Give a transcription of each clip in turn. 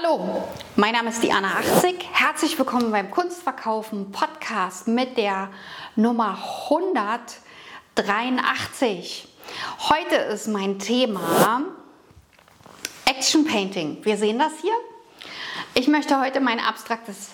Hallo, mein Name ist Diana 80. Herzlich willkommen beim Kunstverkaufen Podcast mit der Nummer 183. Heute ist mein Thema Action Painting. Wir sehen das hier. Ich möchte heute mein abstraktes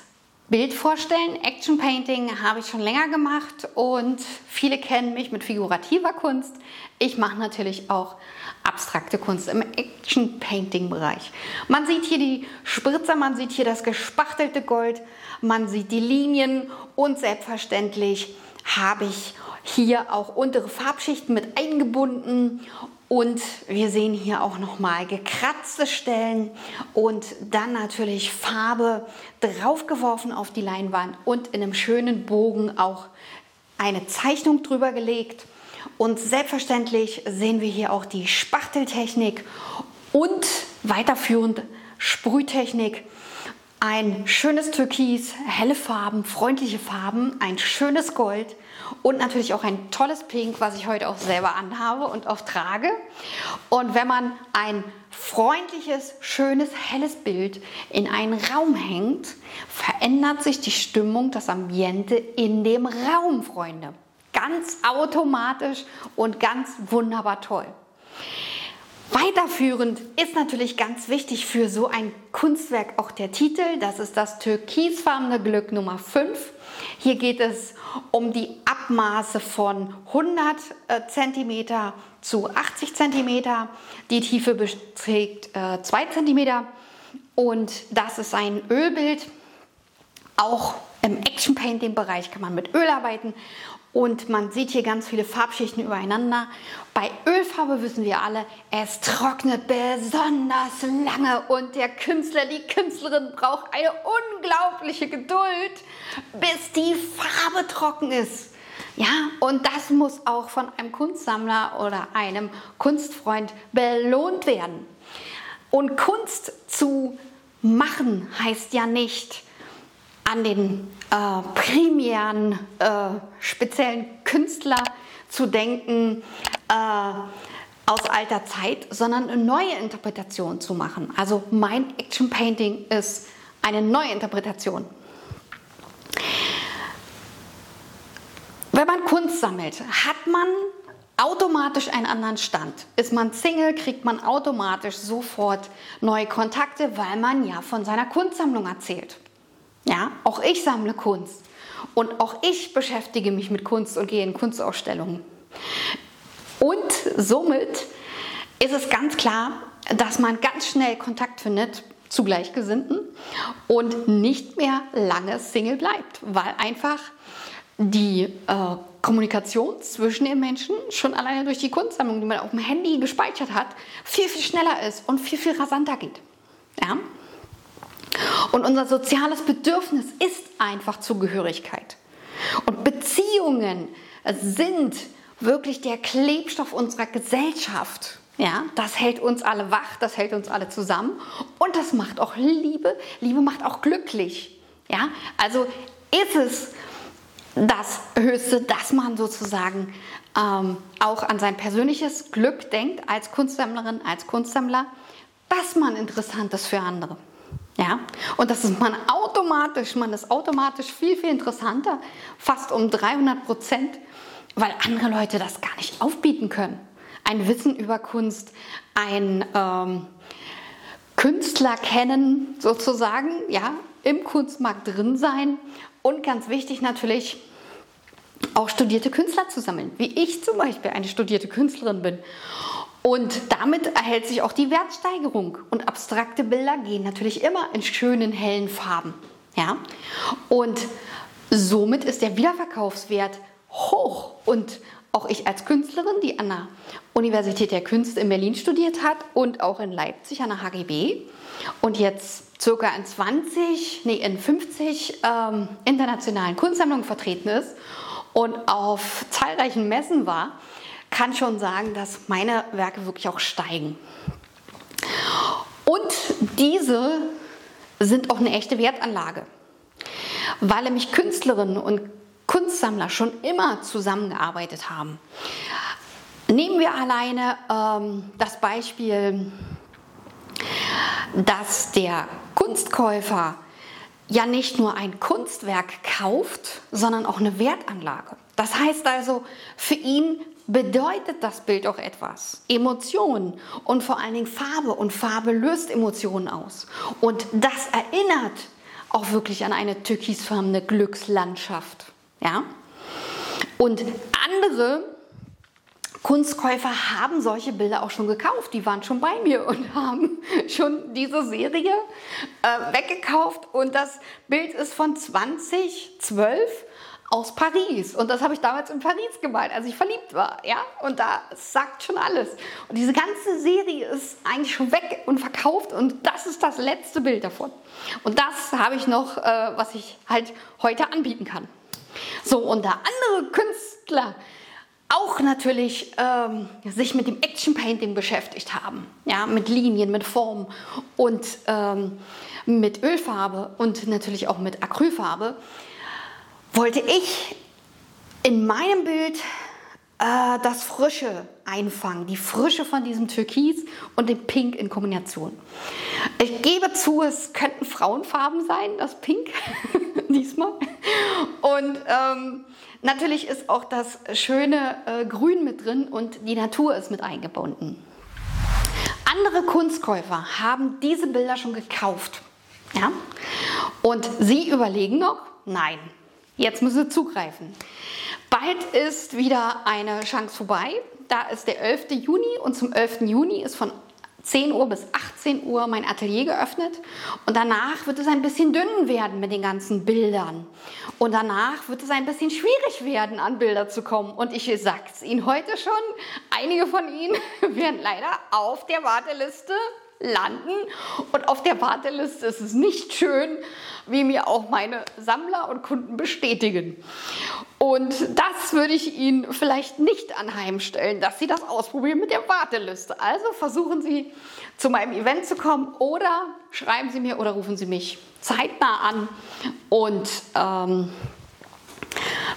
Bild vorstellen. Action Painting habe ich schon länger gemacht und viele kennen mich mit figurativer Kunst. Ich mache natürlich auch abstrakte Kunst im Action Painting Bereich. Man sieht hier die Spritzer, man sieht hier das gespachtelte Gold, man sieht die Linien und selbstverständlich habe ich hier auch untere Farbschichten mit eingebunden und wir sehen hier auch noch mal gekratzte Stellen und dann natürlich Farbe draufgeworfen auf die Leinwand und in einem schönen Bogen auch eine Zeichnung drüber gelegt. Und selbstverständlich sehen wir hier auch die Spachteltechnik und weiterführend Sprühtechnik. Ein schönes Türkis, helle Farben, freundliche Farben, ein schönes Gold und natürlich auch ein tolles Pink, was ich heute auch selber anhabe und auch trage. Und wenn man ein freundliches, schönes, helles Bild in einen Raum hängt, verändert sich die Stimmung, das Ambiente in dem Raum, Freunde ganz automatisch und ganz wunderbar toll. Weiterführend ist natürlich ganz wichtig für so ein Kunstwerk auch der Titel. Das ist das türkisfarbene Glück Nummer 5. Hier geht es um die Abmaße von 100 cm zu 80 cm. Die Tiefe beträgt 2 äh, cm und das ist ein Ölbild. Auch im Action Painting Bereich kann man mit Öl arbeiten und man sieht hier ganz viele Farbschichten übereinander. Bei Ölfarbe wissen wir alle, es trocknet besonders lange und der Künstler, die Künstlerin braucht eine unglaubliche Geduld, bis die Farbe trocken ist. Ja, und das muss auch von einem Kunstsammler oder einem Kunstfreund belohnt werden. Und Kunst zu machen heißt ja nicht, an den äh, primären äh, speziellen Künstler zu denken äh, aus alter Zeit, sondern eine neue Interpretation zu machen. Also mein Action Painting ist eine neue Interpretation. Wenn man Kunst sammelt, hat man automatisch einen anderen Stand. Ist man Single, kriegt man automatisch sofort neue Kontakte, weil man ja von seiner Kunstsammlung erzählt. Ja, auch ich sammle Kunst und auch ich beschäftige mich mit Kunst und gehe in Kunstausstellungen. Und somit ist es ganz klar, dass man ganz schnell Kontakt findet zu Gleichgesinnten und nicht mehr lange Single bleibt, weil einfach die äh, Kommunikation zwischen den Menschen schon alleine durch die Kunstsammlung, die man auf dem Handy gespeichert hat, viel, viel schneller ist und viel, viel rasanter geht. Ja? Und unser soziales Bedürfnis ist einfach Zugehörigkeit. Und Beziehungen sind wirklich der Klebstoff unserer Gesellschaft. Ja, das hält uns alle wach, das hält uns alle zusammen und das macht auch Liebe. Liebe macht auch glücklich. Ja, also ist es das Höchste, dass man sozusagen ähm, auch an sein persönliches Glück denkt als Kunstsammlerin, als Kunstsammler, dass man interessant ist für andere. Ja, und das ist man automatisch, man ist automatisch viel, viel interessanter, fast um 300 Prozent, weil andere Leute das gar nicht aufbieten können. Ein Wissen über Kunst, ein ähm, Künstler kennen sozusagen, ja, im Kunstmarkt drin sein und ganz wichtig natürlich auch studierte Künstler zu sammeln, wie ich zum Beispiel eine studierte Künstlerin bin und damit erhält sich auch die Wertsteigerung. Und abstrakte Bilder gehen natürlich immer in schönen, hellen Farben. Ja? Und somit ist der Wiederverkaufswert hoch. Und auch ich als Künstlerin, die an der Universität der Künste in Berlin studiert hat und auch in Leipzig an der HGB und jetzt circa in 20, nee, in 50 ähm, internationalen Kunstsammlungen vertreten ist und auf zahlreichen Messen war, kann schon sagen, dass meine Werke wirklich auch steigen. Und diese sind auch eine echte Wertanlage, weil nämlich Künstlerinnen und Kunstsammler schon immer zusammengearbeitet haben. Nehmen wir alleine ähm, das Beispiel dass der Kunstkäufer ja nicht nur ein Kunstwerk kauft, sondern auch eine Wertanlage. Das heißt also, für ihn bedeutet das Bild auch etwas. Emotionen und vor allen Dingen Farbe. Und Farbe löst Emotionen aus. Und das erinnert auch wirklich an eine türkisfarbene Glückslandschaft. Ja? Und andere Kunstkäufer haben solche Bilder auch schon gekauft. Die waren schon bei mir und haben schon diese Serie äh, weggekauft. Und das Bild ist von 2012 aus Paris. Und das habe ich damals in Paris gemalt, als ich verliebt war. Ja? Und da sagt schon alles. Und diese ganze Serie ist eigentlich schon weg und verkauft. Und das ist das letzte Bild davon. Und das habe ich noch, äh, was ich halt heute anbieten kann. So, und da andere Künstler auch natürlich ähm, sich mit dem Action Painting beschäftigt haben, ja, mit Linien, mit Form und ähm, mit Ölfarbe und natürlich auch mit Acrylfarbe, wollte ich in meinem Bild äh, das Frische einfangen, die Frische von diesem Türkis und dem Pink in Kombination. Ich gebe zu, es könnten Frauenfarben sein, das Pink diesmal. Und ähm, natürlich ist auch das schöne äh, Grün mit drin und die Natur ist mit eingebunden. Andere Kunstkäufer haben diese Bilder schon gekauft. Ja? Und sie überlegen noch, nein, Jetzt müssen Sie zugreifen. Bald ist wieder eine Chance vorbei. Da ist der 11. Juni und zum 11. Juni ist von 10 Uhr bis 18 Uhr mein Atelier geöffnet und danach wird es ein bisschen dünn werden mit den ganzen Bildern. Und danach wird es ein bisschen schwierig werden, an Bilder zu kommen. Und ich sage es Ihnen heute schon, einige von Ihnen werden leider auf der Warteliste landen. Und auf der Warteliste ist es nicht schön, wie mir auch meine Sammler und Kunden bestätigen. Und das würde ich Ihnen vielleicht nicht anheimstellen, dass Sie das ausprobieren mit der Warteliste. Also versuchen Sie zu meinem Event zu kommen oder schreiben Sie mir oder rufen Sie mich zeitnah an und ähm,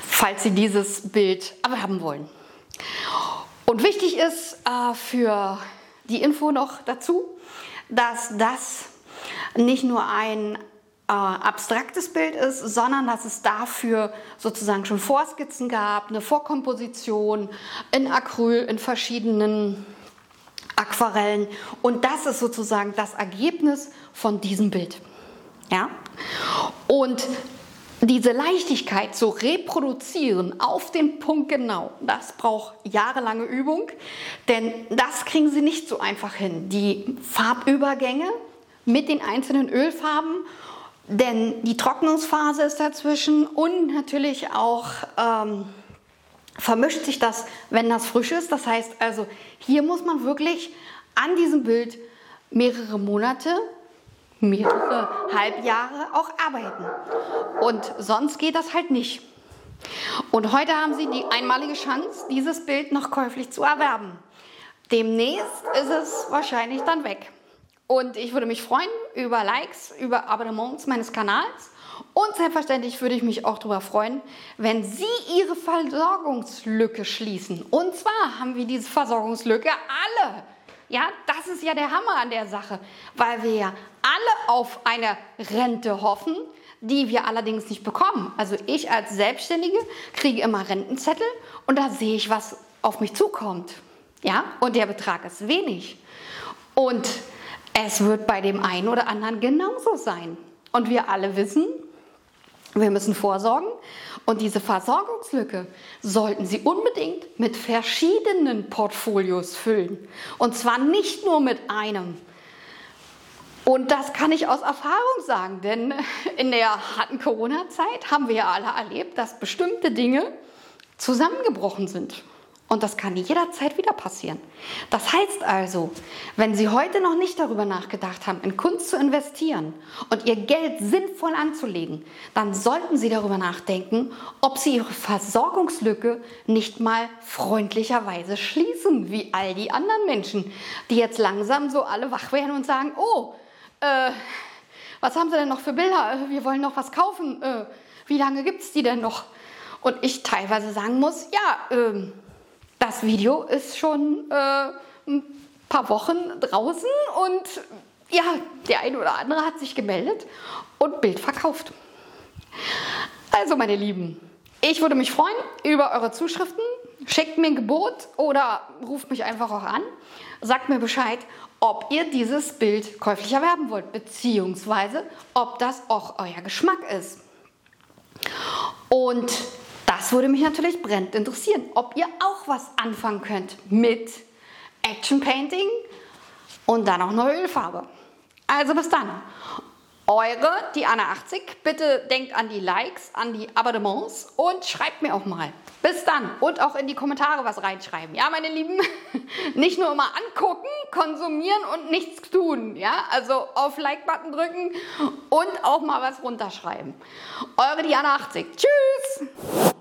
falls Sie dieses Bild erwerben wollen. Und wichtig ist äh, für die Info noch dazu, dass das nicht nur ein äh, abstraktes Bild ist, sondern dass es dafür sozusagen schon Vorskizzen gab, eine Vorkomposition in Acryl, in verschiedenen Aquarellen. Und das ist sozusagen das Ergebnis von diesem Bild. Ja? Und diese Leichtigkeit zu reproduzieren auf den Punkt genau, das braucht jahrelange Übung, denn das kriegen Sie nicht so einfach hin. Die Farbübergänge mit den einzelnen Ölfarben, denn die Trocknungsphase ist dazwischen und natürlich auch ähm, vermischt sich das, wenn das frisch ist. Das heißt also, hier muss man wirklich an diesem Bild mehrere Monate mehrere Halbjahre auch arbeiten. Und sonst geht das halt nicht. Und heute haben Sie die einmalige Chance, dieses Bild noch käuflich zu erwerben. Demnächst ist es wahrscheinlich dann weg. Und ich würde mich freuen über Likes, über Abonnements meines Kanals. Und selbstverständlich würde ich mich auch darüber freuen, wenn Sie Ihre Versorgungslücke schließen. Und zwar haben wir diese Versorgungslücke alle ja, das ist ja der Hammer an der Sache, weil wir ja alle auf eine Rente hoffen, die wir allerdings nicht bekommen. Also ich als Selbstständige kriege immer Rentenzettel und da sehe ich, was auf mich zukommt. Ja, und der Betrag ist wenig. Und es wird bei dem einen oder anderen genauso sein. Und wir alle wissen, wir müssen vorsorgen und diese Versorgungslücke sollten Sie unbedingt mit verschiedenen Portfolios füllen. Und zwar nicht nur mit einem. Und das kann ich aus Erfahrung sagen, denn in der harten Corona-Zeit haben wir ja alle erlebt, dass bestimmte Dinge zusammengebrochen sind. Und das kann jederzeit wieder passieren. Das heißt also, wenn Sie heute noch nicht darüber nachgedacht haben, in Kunst zu investieren und Ihr Geld sinnvoll anzulegen, dann sollten Sie darüber nachdenken, ob Sie Ihre Versorgungslücke nicht mal freundlicherweise schließen, wie all die anderen Menschen, die jetzt langsam so alle wach werden und sagen, oh, äh, was haben Sie denn noch für Bilder? Wir wollen noch was kaufen. Äh, wie lange gibt es die denn noch? Und ich teilweise sagen muss, ja, äh, das Video ist schon äh, ein paar Wochen draußen und ja, der eine oder andere hat sich gemeldet und Bild verkauft. Also, meine Lieben, ich würde mich freuen über eure Zuschriften. Schickt mir ein Gebot oder ruft mich einfach auch an. Sagt mir Bescheid, ob ihr dieses Bild käuflich erwerben wollt, beziehungsweise ob das auch euer Geschmack ist. Und das würde mich natürlich brennend interessieren, ob ihr auch was anfangen könnt mit Action Painting und dann auch neue Ölfarbe. Also bis dann. Eure, die Anna 80. Bitte denkt an die Likes, an die Abonnements und schreibt mir auch mal. Bis dann. Und auch in die Kommentare was reinschreiben. Ja, meine Lieben, nicht nur immer angucken, konsumieren und nichts tun. Ja, also auf Like-Button drücken und auch mal was runterschreiben. Eure Diana 80. Tschüss.